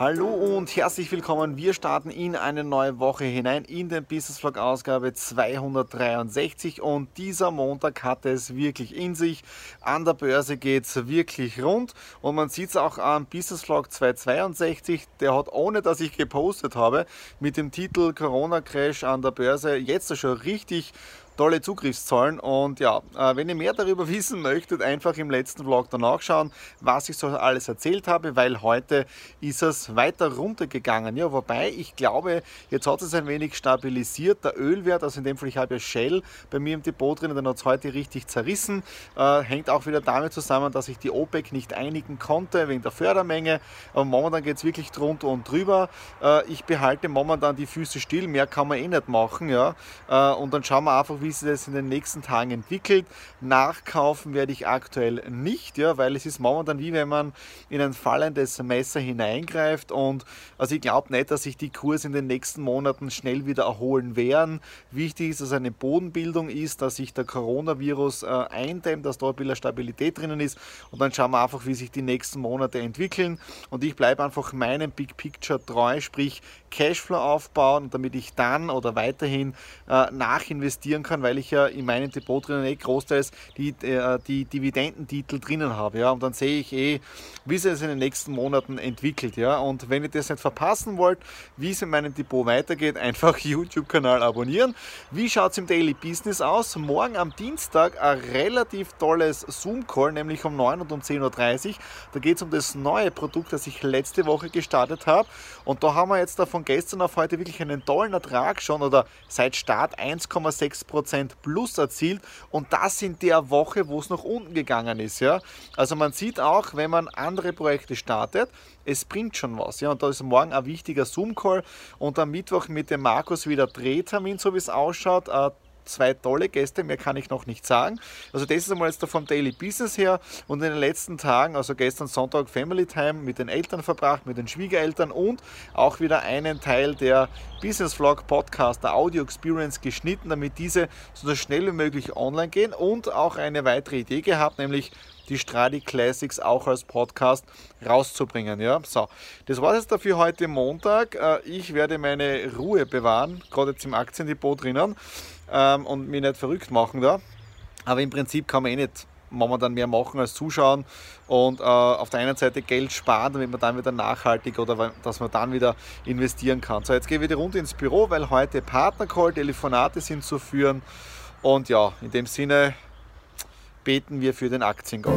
Hallo und herzlich willkommen. Wir starten in eine neue Woche hinein in den Business Vlog Ausgabe 263 und dieser Montag hat es wirklich in sich. An der Börse geht es wirklich rund und man sieht es auch am Business Vlog 262. Der hat, ohne dass ich gepostet habe, mit dem Titel Corona Crash an der Börse jetzt schon richtig tolle Zugriffszahlen. Und ja, äh, wenn ihr mehr darüber wissen möchtet, einfach im letzten Vlog danach schauen, was ich so alles erzählt habe, weil heute ist es weiter runtergegangen. Ja, wobei ich glaube, jetzt hat es ein wenig stabilisiert. Der Ölwert, also in dem Fall, ich habe ja Shell bei mir im Depot drin, den hat es heute richtig zerrissen. Äh, hängt auch wieder damit zusammen, dass ich die OPEC nicht einigen konnte wegen der Fördermenge. Aber momentan geht es wirklich drunter und drüber. Äh, ich behalte momentan die Füße still, mehr kann man eh nicht machen. Ja? Und dann schauen wir einfach, wie wie sich das in den nächsten Tagen entwickelt. Nachkaufen werde ich aktuell nicht, ja, weil es ist momentan wie wenn man in ein fallendes Messer hineingreift und also ich glaube nicht, dass sich die Kurse in den nächsten Monaten schnell wieder erholen werden. Wichtig ist, dass eine Bodenbildung ist, dass sich der Coronavirus äh, eindämmt, dass dort bisschen Stabilität drinnen ist und dann schauen wir einfach, wie sich die nächsten Monate entwickeln und ich bleibe einfach meinem Big Picture treu, sprich Cashflow aufbauen, damit ich dann oder weiterhin äh, nachinvestieren kann weil ich ja in meinem Depot drinnen eh großteils die, äh, die Dividendentitel drinnen habe. Ja? Und dann sehe ich eh, wie sich es in den nächsten Monaten entwickelt. Ja? Und wenn ihr das nicht verpassen wollt, wie es in meinem Depot weitergeht, einfach YouTube-Kanal abonnieren. Wie schaut es im Daily Business aus? Morgen am Dienstag ein relativ tolles Zoom-Call, nämlich um 9 und um 10.30 Uhr. Da geht es um das neue Produkt, das ich letzte Woche gestartet habe. Und da haben wir jetzt da von gestern auf heute wirklich einen tollen Ertrag schon oder seit Start 1,6 Prozent plus erzielt und das in der Woche, wo es nach unten gegangen ist. Ja? Also man sieht auch, wenn man andere Projekte startet, es bringt schon was. Ja? Und da ist morgen ein wichtiger Zoom-Call und am Mittwoch mit dem Markus wieder Drehtermin, so wie es ausschaut. Äh, zwei tolle Gäste, mehr kann ich noch nicht sagen. Also das ist einmal jetzt vom Daily Business her und in den letzten Tagen, also gestern Sonntag Family Time mit den Eltern verbracht, mit den Schwiegereltern und auch wieder einen Teil der Business Vlog Podcast, der Audio Experience geschnitten, damit diese so schnell wie möglich online gehen und auch eine weitere Idee gehabt, nämlich die Stradi Classics auch als Podcast rauszubringen. Ja, so, das war es jetzt dafür heute Montag. Äh, ich werde meine Ruhe bewahren, gerade jetzt im Aktiendepot drinnen ähm, und mich nicht verrückt machen da. Aber im Prinzip kann man eh nicht momentan mehr machen als zuschauen und äh, auf der einen Seite Geld sparen, damit man dann wieder nachhaltig oder dass man dann wieder investieren kann. So, jetzt gehe ich wieder runter ins Büro, weil heute Partnercall, Telefonate sind zu führen und ja, in dem Sinne beten wir für den Aktiengott.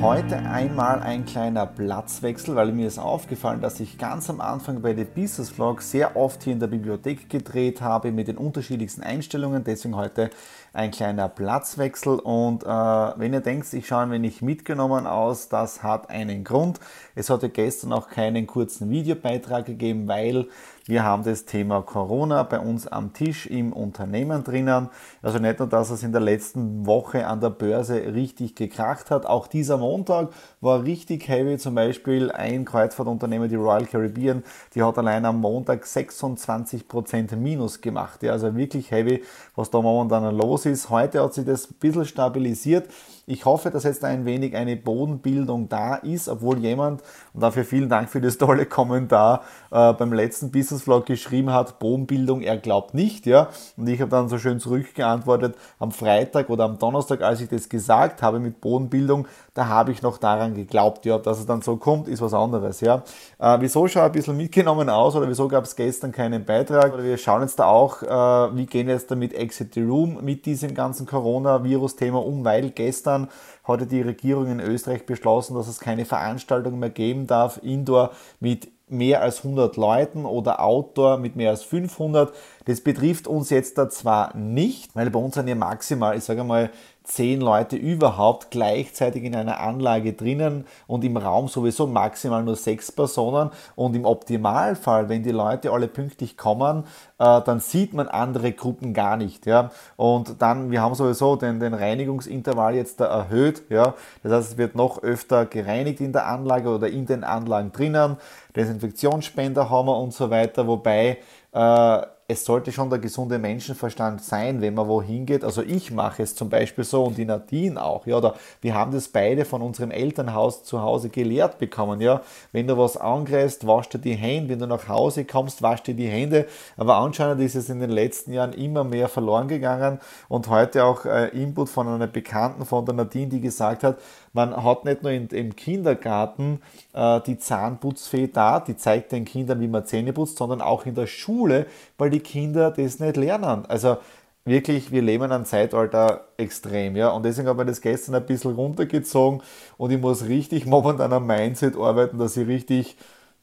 Heute einmal ein kleiner Platzwechsel, weil mir ist aufgefallen, dass ich ganz am Anfang bei den Business Vlog sehr oft hier in der Bibliothek gedreht habe mit den unterschiedlichsten Einstellungen. Deswegen heute ein kleiner Platzwechsel. Und äh, wenn ihr denkt, ich schaue ein wenig mitgenommen aus, das hat einen Grund. Es hatte gestern auch keinen kurzen Videobeitrag gegeben, weil wir haben das Thema Corona bei uns am Tisch im Unternehmen drinnen. Also nicht nur, dass es in der letzten Woche an der Börse richtig gekracht hat. Auch dieser Montag war richtig heavy. Zum Beispiel ein Kreuzfahrtunternehmen, die Royal Caribbean, die hat allein am Montag 26% Minus gemacht. Ja, also wirklich heavy, was da momentan los ist. Heute hat sich das ein bisschen stabilisiert. Ich hoffe, dass jetzt ein wenig eine Bodenbildung da ist, obwohl jemand, und dafür vielen Dank für das tolle Kommentar, äh, beim letzten Business Vlog geschrieben hat, Bodenbildung, er glaubt nicht, ja. Und ich habe dann so schön zurückgeantwortet, am Freitag oder am Donnerstag, als ich das gesagt habe mit Bodenbildung, da habe ich noch daran geglaubt. Ja, dass es dann so kommt, ist was anderes. Ja. Äh, wieso schaue ich ein bisschen mitgenommen aus oder wieso gab es gestern keinen Beitrag? Oder wir schauen jetzt da auch, äh, wie gehen jetzt damit Exit the Room mit diesem ganzen Coronavirus-Thema um, weil gestern hatte die Regierung in Österreich beschlossen, dass es keine Veranstaltung mehr geben darf, Indoor mit mehr als 100 Leuten oder Outdoor mit mehr als 500. Das betrifft uns jetzt da zwar nicht, weil bei uns sind ja maximal, ich sage mal, zehn Leute überhaupt gleichzeitig in einer Anlage drinnen und im Raum sowieso maximal nur sechs Personen. Und im Optimalfall, wenn die Leute alle pünktlich kommen, äh, dann sieht man andere Gruppen gar nicht. Ja? Und dann, wir haben sowieso den, den Reinigungsintervall jetzt da erhöht. Ja? Das heißt, es wird noch öfter gereinigt in der Anlage oder in den Anlagen drinnen. Desinfektionsspender haben wir und so weiter. Wobei äh, es sollte schon der gesunde Menschenverstand sein, wenn man wohin geht. Also ich mache es zum Beispiel so und die Nadine auch. Ja, oder wir haben das beide von unserem Elternhaus zu Hause gelehrt bekommen. Ja, wenn du was angreifst, wasch dir die Hände. Wenn du nach Hause kommst, wasch dir die Hände. Aber anscheinend ist es in den letzten Jahren immer mehr verloren gegangen und heute auch äh, Input von einer Bekannten von der Nadine, die gesagt hat, man hat nicht nur in, im Kindergarten äh, die Zahnputzfee da, die zeigt den Kindern, wie man Zähne putzt, sondern auch in der Schule, weil die Kinder das nicht lernen. Also wirklich, wir leben ein Zeitalter extrem, ja. Und deswegen habe ich das gestern ein bisschen runtergezogen und ich muss richtig momentan am Mindset arbeiten, dass ich richtig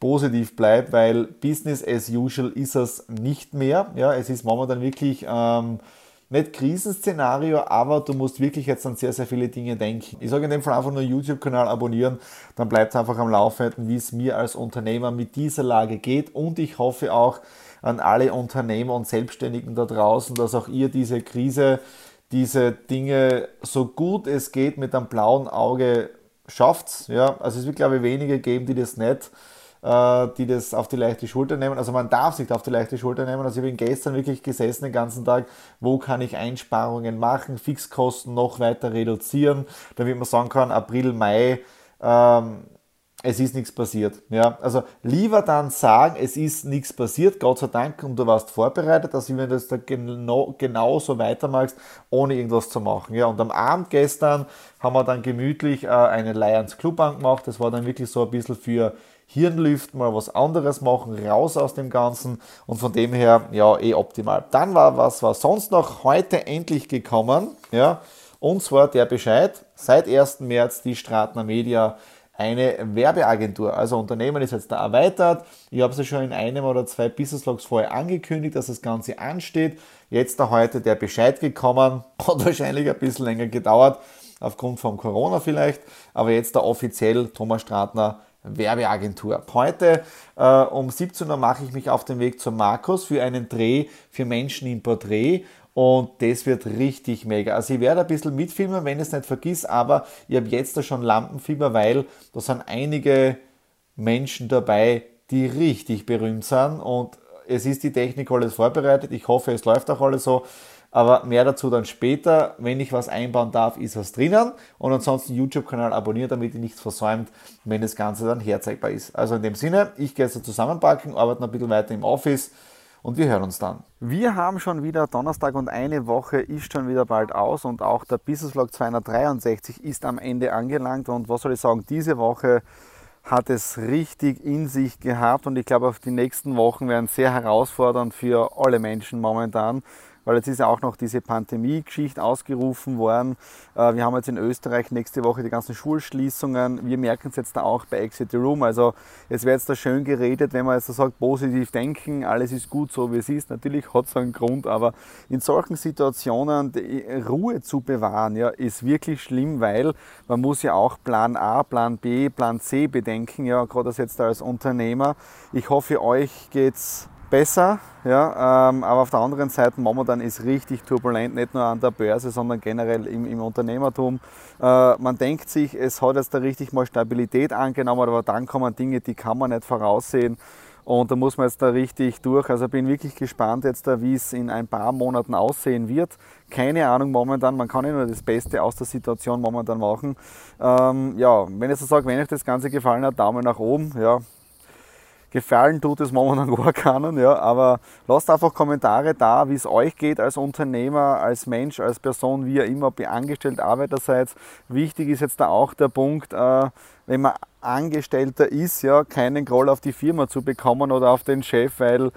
positiv bleibe, weil Business as usual ist es nicht mehr. Ja, es ist momentan wirklich ähm, nicht Krisenszenario, aber du musst wirklich jetzt an sehr, sehr viele Dinge denken. Ich sage in dem Fall einfach nur YouTube-Kanal abonnieren, dann bleibt einfach am Laufenden, wie es mir als Unternehmer mit dieser Lage geht und ich hoffe auch an alle Unternehmer und Selbstständigen da draußen, dass auch ihr diese Krise, diese Dinge so gut es geht mit einem blauen Auge schafft. Ja, also es wird glaube ich wenige geben, die das nicht die das auf die leichte Schulter nehmen. Also man darf sich auf die leichte Schulter nehmen. Also ich bin gestern wirklich gesessen den ganzen Tag, wo kann ich Einsparungen machen, Fixkosten noch weiter reduzieren, damit man sagen kann, April, Mai, ähm, es ist nichts passiert. Ja, also lieber dann sagen, es ist nichts passiert, Gott sei Dank, und du warst vorbereitet, als wenn du das da genau, genauso weitermachst, ohne irgendwas zu machen. Ja, und am Abend gestern haben wir dann gemütlich äh, einen Lions Club angemacht. Das war dann wirklich so ein bisschen für Hirnlüften, mal was anderes machen, raus aus dem Ganzen und von dem her, ja, eh optimal. Dann war was war sonst noch heute endlich gekommen, ja, und zwar der Bescheid, seit 1. März die Stratner Media eine Werbeagentur. Also Unternehmen ist jetzt da erweitert. Ich habe es ja schon in einem oder zwei Business Logs vorher angekündigt, dass das Ganze ansteht. Jetzt da heute der Bescheid gekommen, hat wahrscheinlich ein bisschen länger gedauert, aufgrund von Corona vielleicht, aber jetzt da offiziell Thomas Stratner Werbeagentur. Heute äh, um 17 Uhr mache ich mich auf den Weg zum Markus für einen Dreh für Menschen im Porträt und das wird richtig mega. Also ich werde ein bisschen mitfilmen, wenn ich es nicht vergiss, aber ich habe jetzt da schon Lampenfieber, weil da sind einige Menschen dabei, die richtig berühmt sind und es ist die Technik alles vorbereitet. Ich hoffe, es läuft auch alles so. Aber mehr dazu dann später. Wenn ich was einbauen darf, ist was drinnen. Und ansonsten YouTube-Kanal abonnieren, damit ihr nichts versäumt, wenn das Ganze dann herzeigbar ist. Also in dem Sinne, ich gehe jetzt Zusammenpacken, arbeite noch ein bisschen weiter im Office und wir hören uns dann. Wir haben schon wieder Donnerstag und eine Woche ist schon wieder bald aus und auch der Business Vlog 263 ist am Ende angelangt und was soll ich sagen, diese Woche hat es richtig in sich gehabt und ich glaube, auf die nächsten Wochen werden sehr herausfordernd für alle Menschen momentan weil jetzt ist ja auch noch diese Pandemie-Geschichte ausgerufen worden. Äh, wir haben jetzt in Österreich nächste Woche die ganzen Schulschließungen. Wir merken es jetzt da auch bei Exit the Room. Also es wird jetzt da schön geredet, wenn man jetzt so sagt, positiv denken, alles ist gut so wie es ist. Natürlich hat es einen Grund, aber in solchen Situationen Ruhe zu bewahren, ja, ist wirklich schlimm, weil man muss ja auch Plan A, Plan B, Plan C bedenken, ja, gerade jetzt als Unternehmer. Ich hoffe, euch geht's besser. Ja, ähm, aber auf der anderen Seite, momentan ist richtig turbulent, nicht nur an der Börse, sondern generell im, im Unternehmertum. Äh, man denkt sich, es hat jetzt da richtig mal Stabilität angenommen, aber dann kommen Dinge, die kann man nicht voraussehen. Und da muss man jetzt da richtig durch. Also bin wirklich gespannt jetzt da, wie es in ein paar Monaten aussehen wird. Keine Ahnung momentan. Man kann ja nur das Beste aus der Situation momentan machen. Ähm, ja, wenn ich so sage, wenn euch das Ganze gefallen hat, Daumen nach oben. Ja, Gefallen tut es momentan gar keinen, ja, aber lasst einfach Kommentare da, wie es euch geht als Unternehmer, als Mensch, als Person, wie ihr immer, ob ihr angestellt Arbeiter seid. Wichtig ist jetzt da auch der Punkt, äh, wenn man Angestellter ist, ja, keinen Groll auf die Firma zu bekommen oder auf den Chef, weil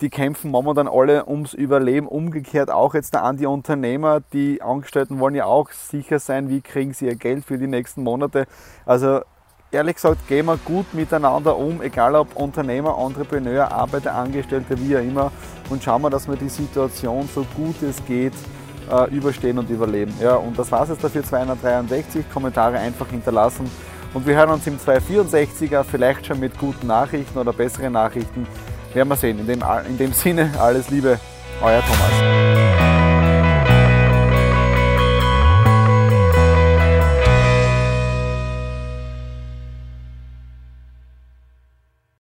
die kämpfen momentan alle ums Überleben. Umgekehrt auch jetzt da an die Unternehmer. Die Angestellten wollen ja auch sicher sein, wie kriegen sie ihr Geld für die nächsten Monate. Also ehrlich gesagt, gehen wir gut miteinander um, egal ob Unternehmer, Entrepreneur, Arbeiter, Angestellte, wie auch immer, und schauen wir, dass wir die Situation so gut es geht äh, überstehen und überleben. Ja, und das war es jetzt dafür 263. Kommentare einfach hinterlassen. Und wir hören uns im 264er, vielleicht schon mit guten Nachrichten oder besseren Nachrichten. Werden wir sehen. In dem, in dem Sinne, alles Liebe, euer Thomas.